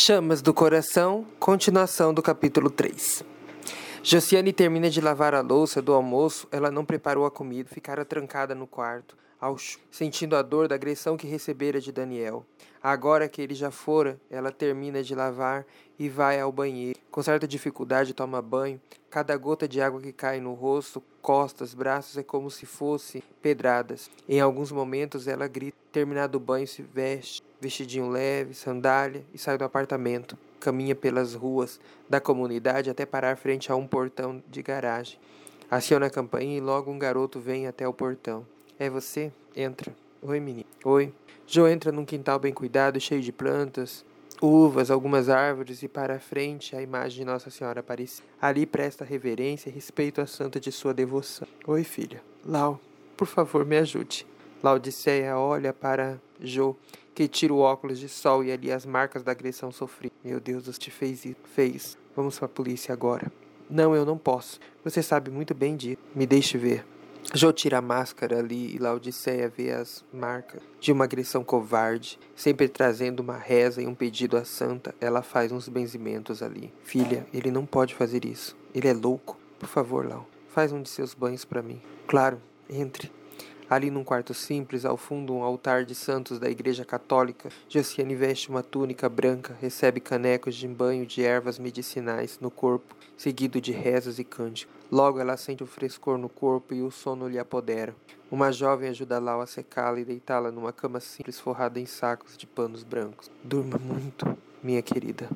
Chamas do Coração, continuação do capítulo 3. Josiane termina de lavar a louça do almoço, ela não preparou a comida, ficara trancada no quarto, sentindo a dor da agressão que recebera de Daniel. Agora que ele já fora, ela termina de lavar e vai ao banheiro. Com certa dificuldade toma banho. Cada gota de água que cai no rosto, costas, braços é como se fosse pedradas. Em alguns momentos ela grita. Terminado o banho, se veste, vestidinho leve, sandália e sai do apartamento. Caminha pelas ruas da comunidade até parar frente a um portão de garagem. Aciona a campainha e logo um garoto vem até o portão. É você? Entra. Oi, menino. Oi. Joe entra num quintal bem cuidado, cheio de plantas, uvas, algumas árvores e para frente a imagem de Nossa Senhora Aparecida. Ali presta reverência e respeito à santa de sua devoção. Oi, filha. Lau, por favor, me ajude. Laodiceia olha para Jo, que tira o óculos de sol e ali as marcas da agressão sofrida. Meu Deus, você te fez isso. Fez. Vamos para a polícia agora. Não, eu não posso. Você sabe muito bem disso. Me deixe ver. Jô tira a máscara ali e Laodiceia vê as marcas de uma agressão covarde, sempre trazendo uma reza e um pedido à santa. Ela faz uns benzimentos ali. Filha, ele não pode fazer isso. Ele é louco. Por favor, Lau, faz um de seus banhos para mim. Claro, entre. Ali num quarto simples, ao fundo um altar de santos da Igreja Católica, Josiane veste uma túnica branca, recebe canecos de banho de ervas medicinais no corpo, seguido de rezas e cânticos. Logo ela sente o frescor no corpo e o sono lhe apodera. Uma jovem ajuda Lau a secá-la e deitá-la numa cama simples forrada em sacos de panos brancos. Durma muito, minha querida.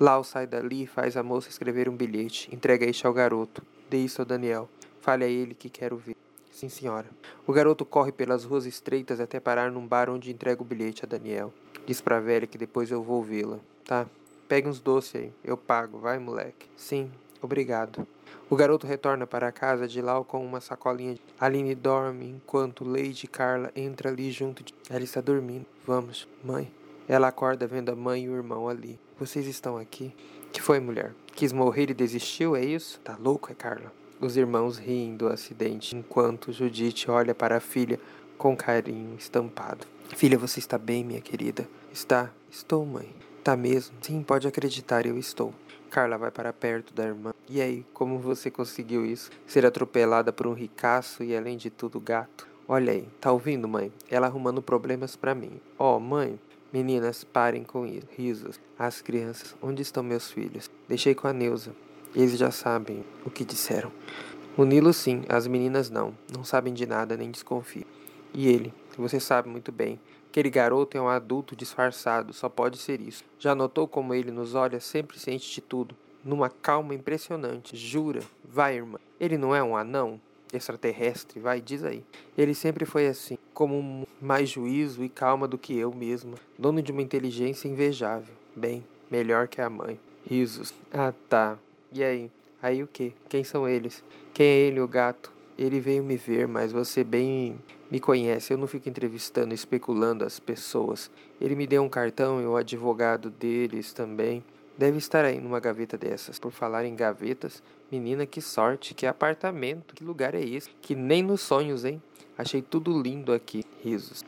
Lau sai dali e faz a moça escrever um bilhete. Entrega este ao garoto. Dê isso ao Daniel. Fale a ele que quero ver. Sim, senhora. O garoto corre pelas ruas estreitas até parar num bar onde entrega o bilhete a Daniel. Diz pra velha que depois eu vou vê-la. Tá. Pegue uns doces aí. Eu pago. Vai, moleque. Sim. Obrigado. O garoto retorna para a casa de Lau com uma sacolinha. Aline dorme enquanto Lady Carla entra ali junto de. Ela está dormindo. Vamos, mãe. Ela acorda vendo a mãe e o irmão ali. Vocês estão aqui? Que foi, mulher? Quis morrer e desistiu, é isso? Tá louco, é Carla? Os irmãos riem do acidente, enquanto Judite olha para a filha com carinho estampado. Filha, você está bem, minha querida? Está? Estou, mãe. Tá mesmo? Sim, pode acreditar, eu estou. Carla vai para perto da irmã. E aí, como você conseguiu isso? Ser atropelada por um ricaço e, além de tudo, gato? Olha aí, tá ouvindo, mãe? Ela arrumando problemas para mim. Ó, oh, mãe, meninas, parem com isso. Risos. As crianças, onde estão meus filhos? Deixei com a Neuza. Eles já sabem o que disseram. O Nilo sim, as meninas não. Não sabem de nada nem desconfiam. E ele, você sabe muito bem. Aquele garoto é um adulto disfarçado, só pode ser isso. Já notou como ele nos olha sempre ciente de tudo? Numa calma impressionante. Jura? Vai, irmã. Ele não é um anão? Extraterrestre? Vai, diz aí. Ele sempre foi assim, como mais juízo e calma do que eu mesma. Dono de uma inteligência invejável. Bem, melhor que a mãe. Risos. Ah, tá. E aí? Aí o que? Quem são eles? Quem é ele, o gato? Ele veio me ver, mas você bem me conhece. Eu não fico entrevistando, especulando as pessoas. Ele me deu um cartão e o advogado deles também. Deve estar aí numa gaveta dessas. Por falar em gavetas, menina, que sorte, que apartamento, que lugar é esse? Que nem nos sonhos, hein? Achei tudo lindo aqui. Risos.